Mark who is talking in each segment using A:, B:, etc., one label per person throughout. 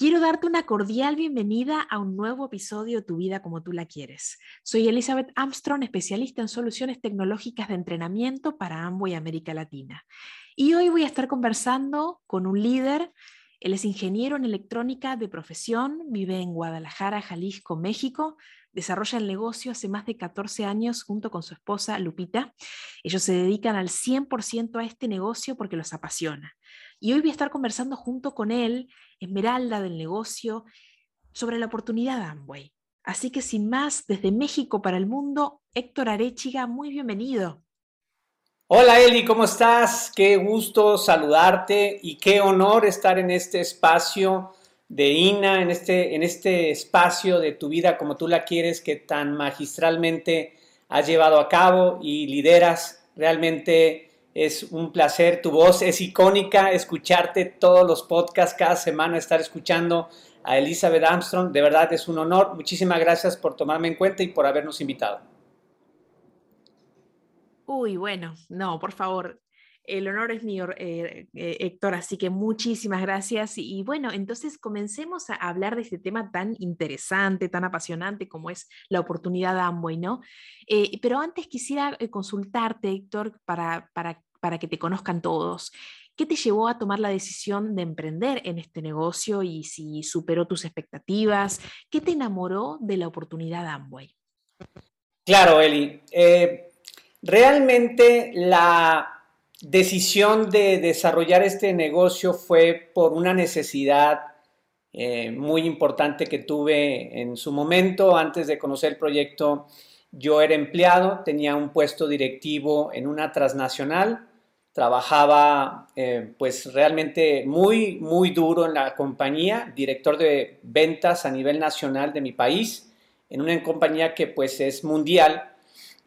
A: Quiero darte una cordial bienvenida a un nuevo episodio de Tu vida como tú la quieres. Soy Elizabeth Armstrong, especialista en soluciones tecnológicas de entrenamiento para Amway América Latina. Y hoy voy a estar conversando con un líder. Él es ingeniero en electrónica de profesión, vive en Guadalajara, Jalisco, México. Desarrolla el negocio hace más de 14 años junto con su esposa Lupita. Ellos se dedican al 100% a este negocio porque los apasiona. Y hoy voy a estar conversando junto con él, Esmeralda del negocio, sobre la oportunidad de Amway. Así que sin más, desde México para el mundo, Héctor Arechiga, muy bienvenido.
B: Hola Eli, ¿cómo estás? Qué gusto saludarte y qué honor estar en este espacio de INA, en este, en este espacio de tu vida como tú la quieres, que tan magistralmente has llevado a cabo y lideras. Realmente es un placer, tu voz es icónica, escucharte todos los podcasts cada semana, estar escuchando a Elizabeth Armstrong, de verdad es un honor. Muchísimas gracias por tomarme en cuenta y por habernos invitado.
A: Uy, bueno, no, por favor, el honor es mío, eh, eh, Héctor, así que muchísimas gracias. Y, bueno, entonces comencemos a hablar de este tema tan interesante, tan apasionante como es la oportunidad de Amway, ¿no? Eh, pero antes quisiera consultarte, Héctor, para, para para que te conozcan todos. ¿Qué te llevó a tomar la decisión de emprender en este negocio y si superó tus expectativas? ¿Qué te enamoró de la oportunidad Amway?
B: Claro, Eli. Realmente la decisión de desarrollar este negocio fue por una necesidad eh, muy importante que tuve en su momento antes de conocer el proyecto. Yo era empleado, tenía un puesto directivo en una transnacional trabajaba eh, pues realmente muy, muy duro en la compañía, director de ventas a nivel nacional de mi país, en una compañía que pues es mundial.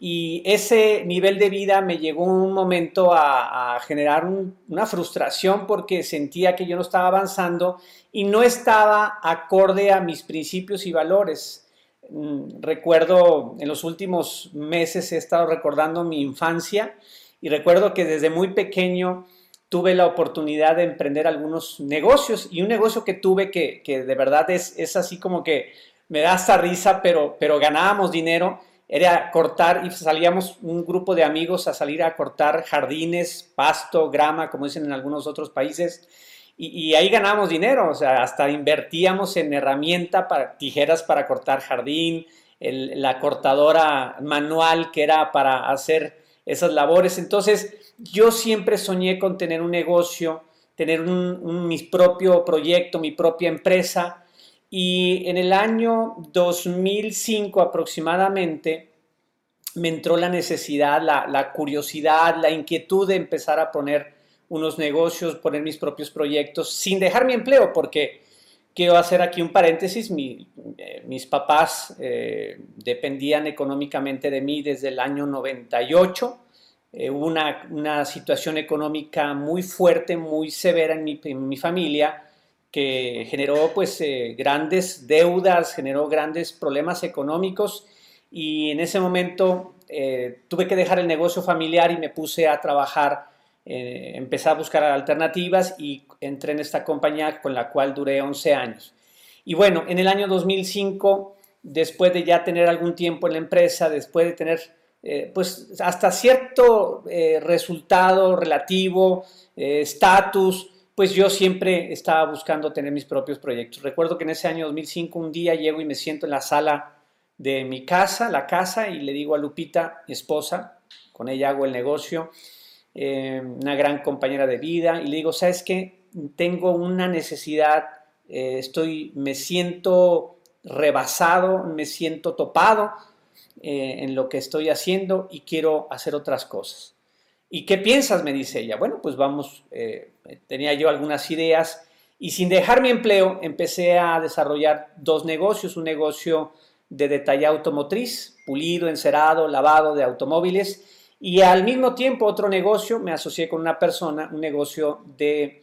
B: Y ese nivel de vida me llegó un momento a, generar una frustración porque sentía que yo no estaba avanzando y no estaba acorde a mis principios y valores. Mm, recuerdo en los últimos meses he estado recordando mi infancia y recuerdo que desde muy pequeño tuve la oportunidad de emprender algunos negocios y un negocio que tuve que, de verdad es, es, así como que me da hasta risa, pero, pero ganábamos dinero, era cortar y salíamos un grupo de amigos a salir a cortar jardines, pasto, grama, como dicen en algunos otros países. Y, ahí ganábamos dinero, o sea, hasta invertíamos en herramienta para tijeras para cortar jardín, la cortadora manual que era para hacer esas labores. Entonces, yo siempre soñé con tener un negocio, tener un, mi propio proyecto, mi propia empresa. Y en el año 2005 aproximadamente me entró la necesidad, la, curiosidad, la inquietud de empezar a poner unos negocios, poner mis propios proyectos, sin dejar mi empleo, porque quiero hacer aquí un paréntesis, eh, mis papás eh, dependían económicamente de mí desde el año 98. Eh, hubo una, situación económica muy fuerte, muy severa en mi, familia, que generó pues grandes deudas, generó grandes problemas económicos y en ese momento tuve que dejar el negocio familiar y me puse a trabajar eh, empecé a buscar alternativas y entré en esta compañía con la cual duré 11 años. Y bueno, en el año 2005, después de ya tener algún tiempo en la empresa, después de tener eh, pues hasta cierto eh, resultado relativo, estatus, pues yo siempre estaba buscando tener mis propios proyectos. Recuerdo que en ese año 2005 un día llego y me siento en la sala de mi casa, la casa, y le digo a Lupita, mi esposa, con ella hago el negocio, eh, una gran compañera de vida, y le digo, ¿sabes qué? Tengo una necesidad, eh, estoy, me siento rebasado, me siento topado eh, en lo que estoy haciendo y quiero hacer otras cosas. ¿Y qué piensas? me dice ella. Bueno, pues vamos, tenía yo algunas ideas y sin dejar mi empleo empecé a desarrollar dos negocios, un negocio de detalle automotriz, pulido, encerado, lavado de automóviles y al mismo tiempo otro negocio, me asocié con una persona, un negocio de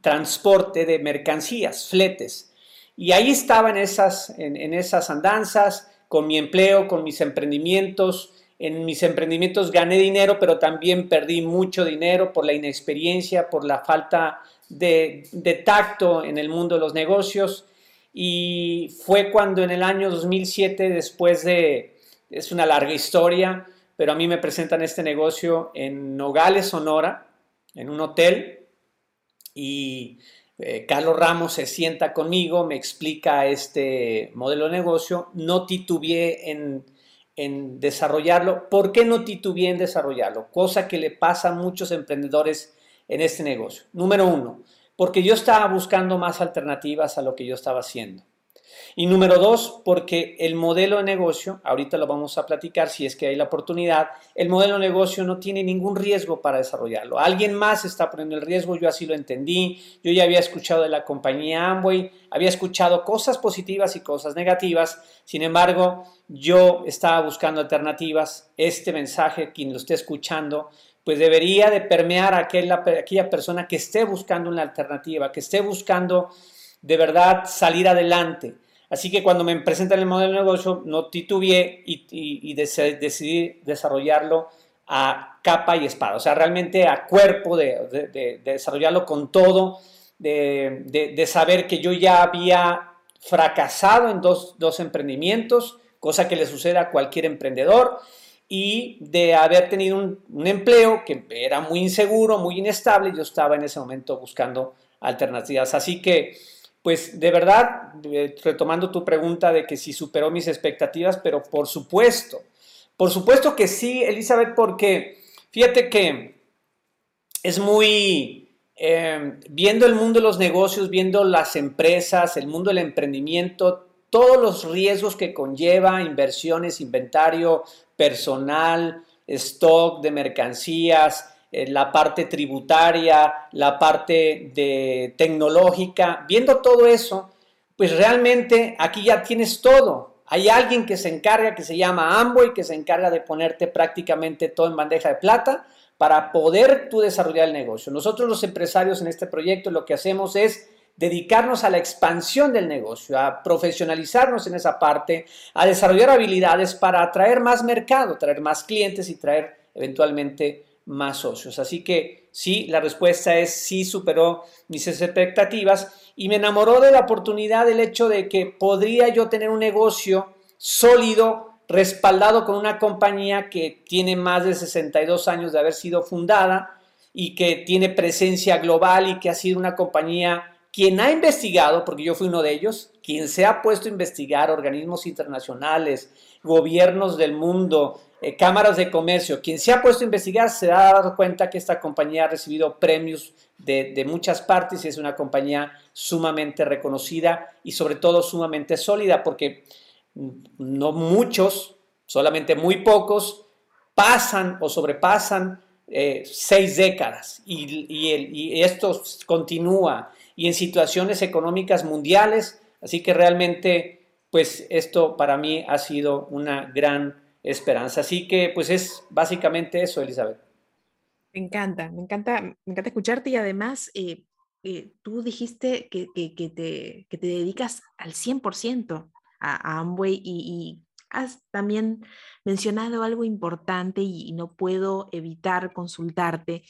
B: transporte de mercancías, fletes. Y ahí estaba en esas, en, esas andanzas, con mi empleo, con mis emprendimientos. En mis emprendimientos gané dinero, pero también perdí mucho dinero por la inexperiencia, por la falta de, tacto en el mundo de los negocios. Y fue cuando en el año 2007, después de, es una larga historia, pero a mí me presentan este negocio en Nogales, Sonora, en un hotel, y eh, Carlos Ramos se sienta conmigo, me explica este modelo de negocio, no titubeé en, en desarrollarlo. ¿Por qué no titubeé en desarrollarlo? Cosa que le pasa a muchos emprendedores en este negocio. Número uno, porque yo estaba buscando más alternativas a lo que yo estaba haciendo. Y número dos, porque el modelo de negocio, ahorita lo vamos a platicar si es que hay la oportunidad, el modelo de negocio no tiene ningún riesgo para desarrollarlo. Alguien más está poniendo el riesgo, yo así lo entendí, yo ya había escuchado de la compañía Amway, había escuchado cosas positivas y cosas negativas, sin embargo, yo estaba buscando alternativas, este mensaje, quien lo esté escuchando, pues debería de permear a aquella, aquella persona que esté buscando una alternativa, que esté buscando de verdad salir adelante. Así que cuando me presentan el modelo de negocio, no titubeé y, decidí desarrollarlo a capa y espada, o sea, realmente a cuerpo, de, desarrollarlo con todo, de, saber que yo ya había fracasado en dos, emprendimientos, cosa que le sucede a cualquier emprendedor, y de haber tenido un, un, empleo que era muy inseguro, muy inestable, yo estaba en ese momento buscando alternativas. Así que pues de verdad, eh, retomando tu pregunta de que si superó mis expectativas, pero por supuesto, por supuesto que sí, Elizabeth, porque fíjate que es muy, em, viendo el mundo de los negocios, viendo las empresas, el mundo del emprendimiento, todos los riesgos que conlleva, inversiones, inventario, personal, stock de mercancías, eh, la parte tributaria, la parte de tecnológica, viendo todo eso, pues realmente aquí ya tienes todo. Hay alguien que se encarga, que se llama Amway, que se encarga de ponerte prácticamente todo en bandeja de plata para poder tú desarrollar el negocio. Nosotros los empresarios en este proyecto lo que hacemos es dedicarnos a la expansión del negocio, a profesionalizarnos en esa parte, a desarrollar habilidades para atraer más mercado, traer más clientes y traer eventualmente más socios. Así que sí, la respuesta es sí superó mis expectativas y me enamoró de la oportunidad del hecho de que podría yo tener un negocio sólido, respaldado con una compañía que tiene más de 62 años de haber sido fundada y que tiene presencia global y que ha sido una compañía quien ha investigado, porque yo fui uno de ellos, quien se ha puesto a investigar organismos internacionales, gobiernos del mundo, eh, cámaras de comercio, quien se ha puesto a investigar se ha dado cuenta que esta compañía ha recibido premios de, muchas partes y es una compañía sumamente reconocida y sobre todo sumamente sólida porque no muchos, solamente muy pocos, pasan o sobrepasan eh, seis décadas. Y, y, esto continúa. Y en situaciones económicas mundiales, así que realmente pues esto para mí ha sido una gran esperanza. Así que pues es básicamente eso, Elizabeth.
A: Me encanta, me encanta, me encanta escucharte y además eh, eh, tú dijiste que, te, te, dedicas al 100% a, a Amway y, has también mencionado algo importante y, no puedo evitar consultarte.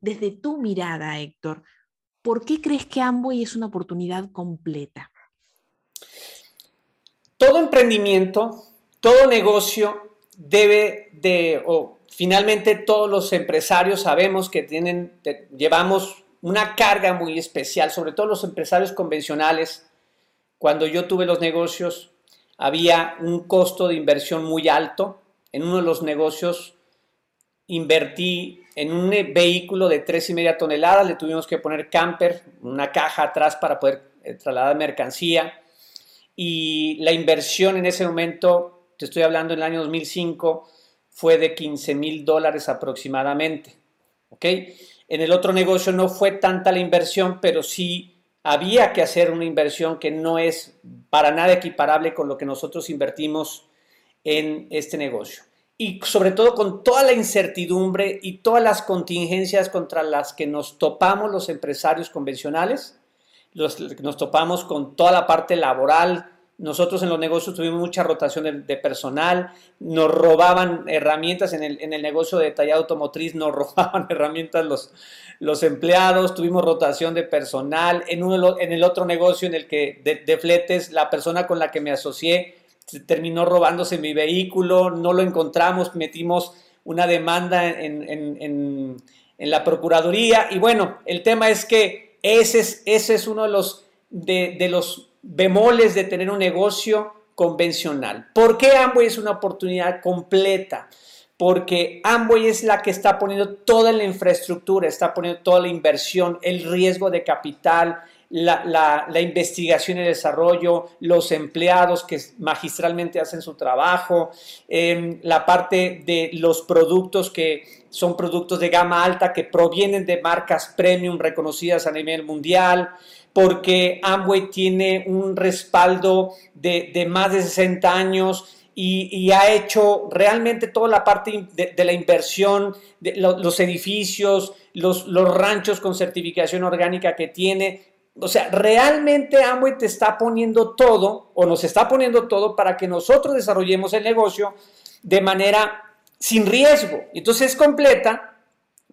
A: Desde tu mirada, Héctor, ¿por qué crees que Amway es una oportunidad completa?
B: Todo emprendimiento, todo negocio debe de, o finalmente todos los empresarios sabemos que tienen, llevamos una carga muy especial, sobre todo los empresarios convencionales. Cuando yo tuve los negocios, había un costo de inversión muy alto. En uno de los negocios invertí en un vehículo de tres y media toneladas, le tuvimos que poner camper, una caja atrás para poder eh, trasladar mercancía. Y la inversión en ese momento te estoy hablando en el año 2005, fue de 15 mil dólares aproximadamente. ¿Ok? En el otro negocio no fue tanta la inversión, pero sí había que hacer una inversión que no es para nada equiparable con lo que nosotros invertimos en este negocio. Y sobre todo con toda la incertidumbre y todas las contingencias contra las que nos topamos los empresarios convencionales, los, nos topamos con toda la parte laboral, nosotros en los negocios tuvimos mucha rotación de, personal, nos robaban herramientas en el, en el, negocio de tallado automotriz, nos robaban herramientas los, los empleados, tuvimos rotación de personal. En, uno, en el otro negocio en el que de, fletes, la persona con la que me asocié terminó robándose mi vehículo, no lo encontramos, metimos una demanda en, en, en la Procuraduría. Y bueno, el tema es que ese es, ese es uno de los, de, de los bemoles de tener un negocio convencional. ¿Por qué Amway es una oportunidad completa? Porque Amway es la que está poniendo toda la infraestructura, está poniendo toda la inversión, el riesgo de capital, la, investigación y desarrollo, los empleados que magistralmente hacen su trabajo, em, la parte de los productos que son productos de gama alta que provienen de marcas premium reconocidas a nivel mundial, porque Amway tiene un respaldo de, más de 60 años y, ha hecho realmente toda la parte de, la inversión, los edificios, los ranchos con certificación orgánica que tiene. O sea, realmente Amway te está poniendo todo o nos está poniendo todo para que nosotros desarrollemos el negocio de manera sin riesgo. Entonces es completa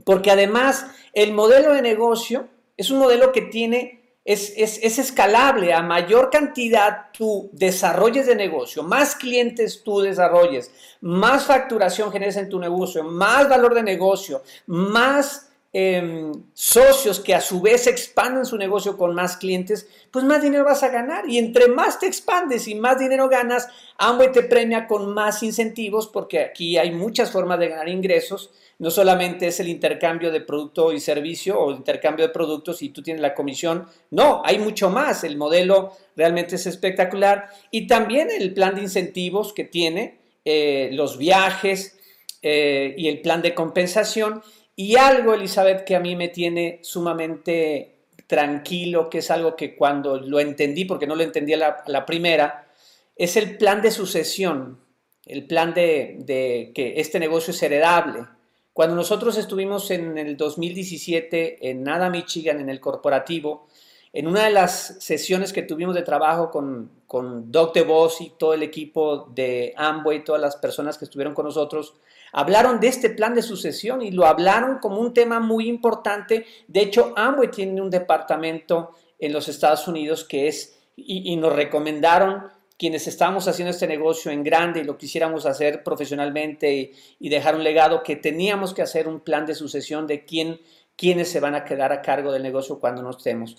B: porque además el modelo de negocio es un modelo que tiene es, escalable. A mayor cantidad tú desarrolles de negocio, más clientes tú desarrolles, más facturación generes en tu negocio, más valor de negocio, más em, socios que a su vez expandan su negocio con más clientes, pues más dinero vas a ganar. Y entre más te expandes y más dinero ganas, Amway te premia con más incentivos porque aquí hay muchas formas de ganar ingresos no solamente es el intercambio de producto y servicio o intercambio de productos y tú tienes la comisión, no, hay mucho más, el modelo realmente es espectacular. Y también el plan de incentivos que tiene, eh, los viajes eh, y el plan de compensación. Y algo, Elizabeth, que a mí me tiene sumamente tranquilo, que es algo que cuando lo entendí, porque no lo entendía la, la primera, es el plan de sucesión, el plan de que este negocio es heredable. Cuando nosotros estuvimos en el 2017 en Nada, Michigan, en el corporativo, en una de las sesiones que tuvimos de trabajo con, con Doc DeVos y todo el equipo de Amway, todas las personas que estuvieron con nosotros, hablaron de este plan de sucesión y lo hablaron como un tema muy importante. De hecho, Amway tiene un departamento en los Estados Unidos que es, y, y nos recomendaron quienes estábamos haciendo este negocio en grande y lo quisiéramos hacer profesionalmente y, dejar un legado, que teníamos que hacer un plan de sucesión de quién, quiénes se van a quedar a cargo del negocio cuando no estemos.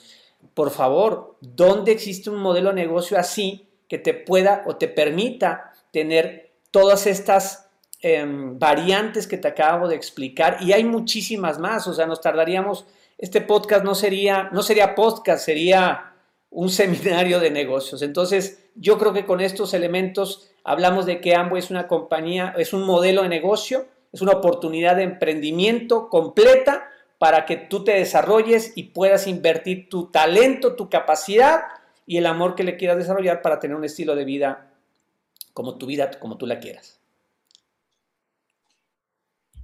B: Por favor, ¿dónde existe un modelo de negocio así que te pueda o te permita tener todas estas em, variantes que te acabo de explicar? Y hay muchísimas más, o sea, nos tardaríamos, este podcast no sería, no sería podcast, sería un seminario de negocios. Entonces, yo creo que con estos elementos hablamos de que Amway es una compañía, es un modelo de negocio, es una oportunidad de emprendimiento completa para que tú te desarrolles y puedas invertir tu talento, tu capacidad y el amor que le quieras desarrollar para tener un estilo de vida como tu vida, como tú la quieras.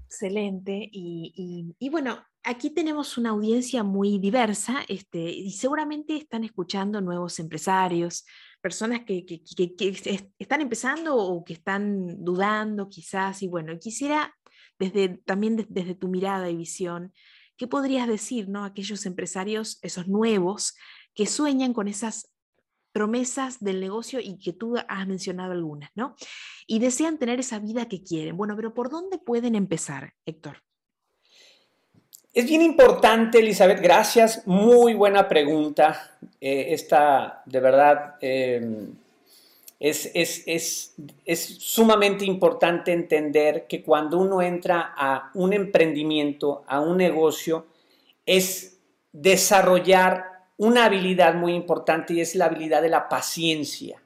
A: Excelente. Y, bueno, aquí tenemos una audiencia muy diversa este, y seguramente están escuchando nuevos empresarios, personas que, están empezando o que están dudando quizás. Y bueno, quisiera desde, también desde tu mirada y visión, ¿qué podrías decir ¿no? a aquellos empresarios, esos nuevos, que sueñan con esas promesas del negocio y que tú has mencionado algunas, ¿no? Y desean tener esa vida que quieren. Bueno, pero ¿por dónde pueden empezar, Héctor?
B: Es bien importante, Elizabeth, gracias, muy buena pregunta. Eh, esta, de verdad, em, es, es, sumamente importante entender que cuando uno entra a un emprendimiento, a un negocio, es desarrollar una habilidad muy importante y es la habilidad de la paciencia.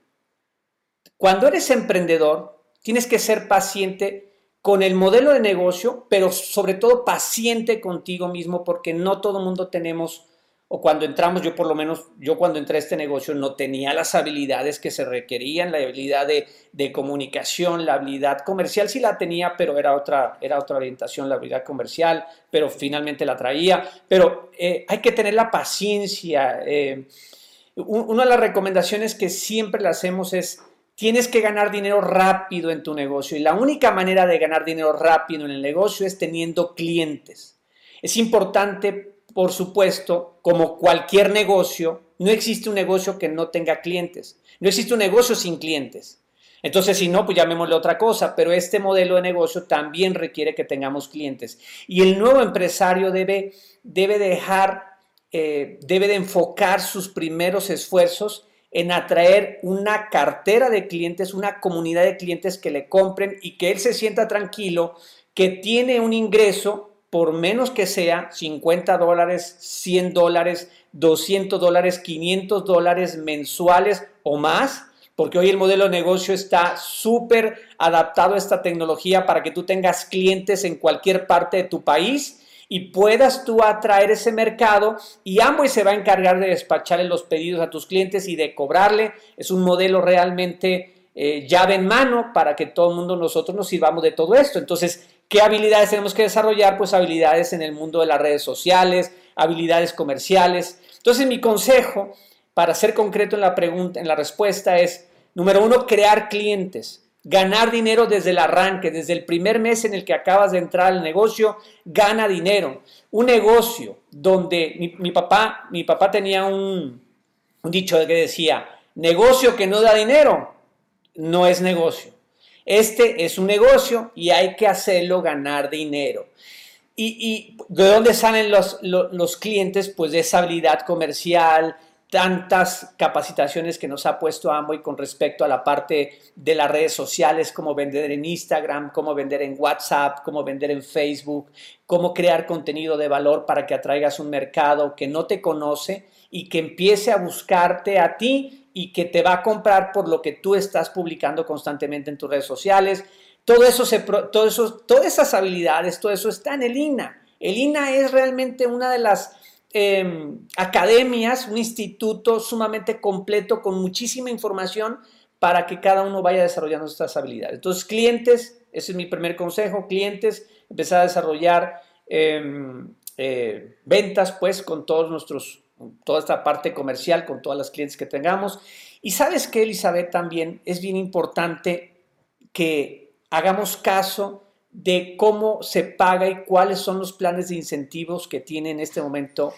B: Cuando eres emprendedor, tienes que ser paciente con el modelo de negocio, pero sobre todo paciente contigo mismo porque no todo el mundo tenemos o cuando entramos, yo por lo menos, yo cuando entré a este negocio no tenía las habilidades que se requerían, la habilidad de, comunicación, la habilidad comercial sí la tenía, pero era otra, era otra orientación, la habilidad comercial, pero finalmente la traía. Pero eh, hay que tener la paciencia. Eh, una de las recomendaciones que siempre le hacemos es, tienes que ganar dinero rápido en tu negocio y la única manera de ganar dinero rápido en el negocio es teniendo clientes. Es importante por supuesto, como cualquier negocio, no existe un negocio que no tenga clientes. No existe un negocio sin clientes. Entonces, si no, pues llamémosle otra cosa, pero este modelo de negocio también requiere que tengamos clientes. Y el nuevo empresario debe, debe dejar, eh, debe de enfocar sus primeros esfuerzos en atraer una cartera de clientes, una comunidad de clientes que le compren y que él se sienta tranquilo, que tiene un ingreso por menos que sea 50 dólares, 100 dólares, 200 dólares, 500 dólares mensuales o más, porque hoy el modelo de negocio está súper adaptado a esta tecnología para que tú tengas clientes en cualquier parte de tu país y puedas tú atraer ese mercado y Amway se va a encargar de despacharle los pedidos a tus clientes y de cobrarle. Es un modelo realmente eh, llave en mano para que todo el mundo nosotros nos sirvamos de todo esto. Entonces, ¿Qué habilidades tenemos que desarrollar? Pues habilidades en el mundo de las redes sociales, habilidades comerciales. Entonces mi consejo para ser concreto en la pregunta, en la respuesta es, número uno, crear clientes. Ganar dinero desde el arranque, desde el primer mes en el que acabas de entrar al negocio, gana dinero. Un negocio donde mi, papá, mi papá tenía un, dicho que decía, negocio que no da dinero, no es negocio. Este es un negocio y hay que hacerlo ganar dinero. ¿Y, de dónde salen los, clientes? Pues de esa habilidad comercial, tantas capacitaciones que nos ha puesto Amway con respecto a la parte de las redes sociales, cómo vender en Instagram, cómo vender en WhatsApp, cómo vender en Facebook, cómo crear contenido de valor para que atraigas un mercado que no te conoce y que empiece a buscarte a ti y que te va a comprar por lo que tú estás publicando constantemente en tus redes sociales. Todo eso, se, todo eso, todas esas habilidades, todo eso está en el INA. El INA es realmente una de las em, academias, un instituto sumamente completo con muchísima información para que cada uno vaya desarrollando estas habilidades. Entonces, clientes, ese es mi primer consejo, clientes, empezar a desarrollar em, eh, ventas pues con todos nuestros toda esta parte comercial, con todas las clientes que tengamos. Y sabes que, Elizabeth, también es bien importante que hagamos caso de cómo se paga y cuáles son los planes de incentivos que tiene en este momento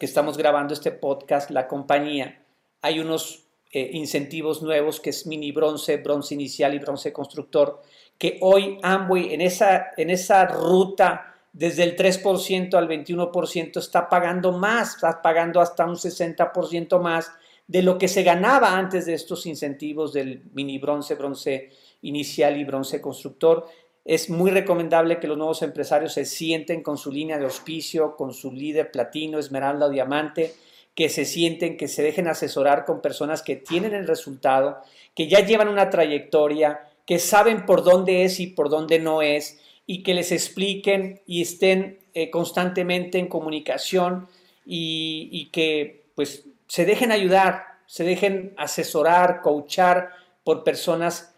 B: que estamos grabando este podcast la compañía. Hay unos eh, incentivos nuevos que es mini bronce, bronce inicial y bronce constructor, que hoy Amway en esa, en esa ruta desde el 3% al 21% está pagando más, está pagando hasta un 60% más de lo que se ganaba antes de estos incentivos del mini bronce, bronce inicial y bronce constructor. Es muy recomendable que los nuevos empresarios se sienten con su línea de auspicio, con su líder platino, esmeralda o diamante, que se sienten, que se dejen asesorar con personas que tienen el resultado, que ya llevan una trayectoria, que saben por dónde es y por dónde no es, y que les expliquen y estén eh, constantemente en comunicación y, que pues se dejen ayudar, se dejen asesorar, coachar por personas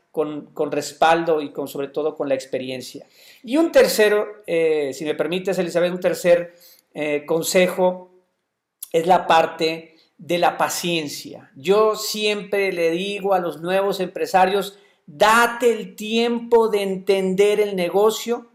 B: con, respaldo y con sobre todo con la experiencia. Y un tercero, eh, si me permites Elizabeth, un tercer eh, consejo es la parte de la paciencia. Yo siempre le digo a los nuevos empresarios, Date el tiempo de entender el negocio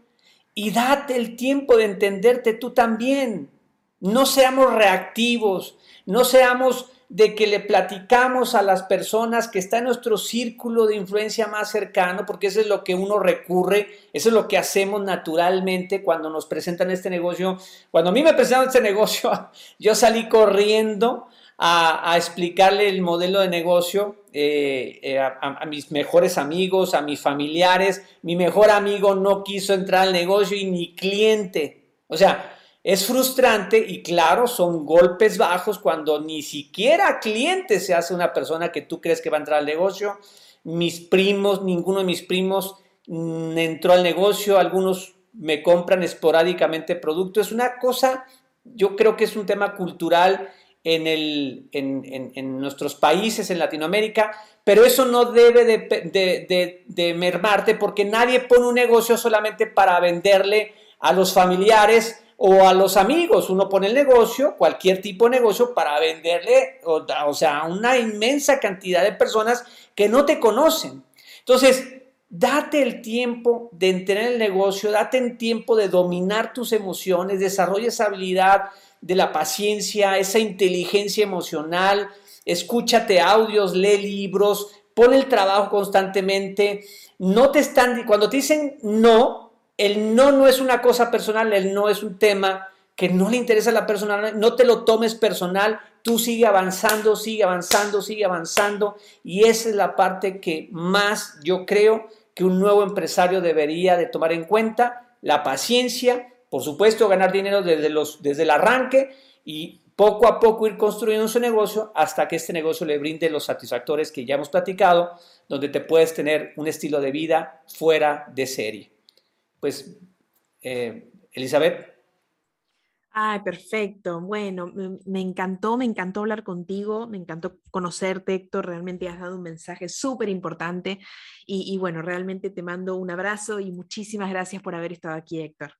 B: y date el tiempo de entenderte tú también. No seamos reactivos, no seamos de que le platicamos a las personas que está en nuestro círculo de influencia más cercano, porque eso es lo que uno recurre, eso es lo que hacemos naturalmente cuando nos presentan este negocio. Cuando a mí me presentaron este negocio, yo salí corriendo a, explicarle el modelo de negocio eh, eh, a, mis mejores amigos, a mis familiares. Mi mejor amigo no quiso entrar al negocio y ni cliente. O sea, es frustrante y claro, son golpes bajos cuando ni siquiera cliente se hace una persona que tú crees que va a entrar al negocio. Mis primos, ninguno de mis primos mm, entró al negocio, algunos me compran esporádicamente productos. Es una cosa yo creo que es un tema cultural en, el, en, nuestros países, en Latinoamérica, pero eso no debe de, mermarte porque nadie pone un negocio solamente para venderle a los familiares o a los amigos. Uno pone el negocio, cualquier tipo de negocio, para venderle, o, o sea, a una inmensa cantidad de personas que no te conocen. Entonces, date el tiempo de entender el negocio, date el tiempo de dominar tus emociones, desarrolla esa habilidad de la paciencia, esa inteligencia emocional, escúchate audios, lee libros, pon el trabajo constantemente. No te están, cuando te dicen no, el no no es una cosa personal, el no es un tema que no le interesa a la persona, no te lo tomes personal, tú sigue avanzando, sigue avanzando, sigue avanzando y esa es la parte que más yo creo que un nuevo empresario debería de tomar en cuenta, la paciencia, por supuesto, ganar dinero desde, los, desde el arranque y poco a poco ir construyendo su negocio hasta que este negocio le brinde los satisfactores que ya hemos platicado, donde te puedes tener un estilo de vida fuera de serie. Pues, eh, Elizabeth.
A: Ay, perfecto. Bueno, me encantó, me encantó hablar contigo, me encantó conocerte, Héctor. Realmente has dado un mensaje súper importante. Y, y, bueno, realmente te mando un abrazo y muchísimas gracias por haber estado aquí, Héctor.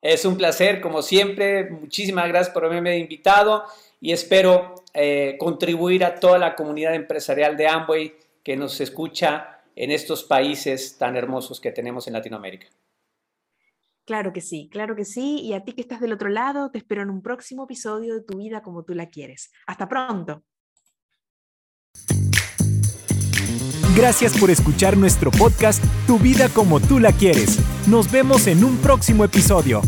B: Es un placer, como siempre. Muchísimas gracias por haberme invitado y espero eh, contribuir a toda la comunidad empresarial de Amway que nos escucha en estos países tan hermosos que tenemos en Latinoamérica.
A: Claro que sí, claro que sí. Y a ti que estás del otro lado, te espero en un próximo episodio de Tu vida como tú la quieres. Hasta pronto.
C: Gracias por escuchar nuestro podcast Tu vida como tú la quieres. Nos vemos en un próximo episodio.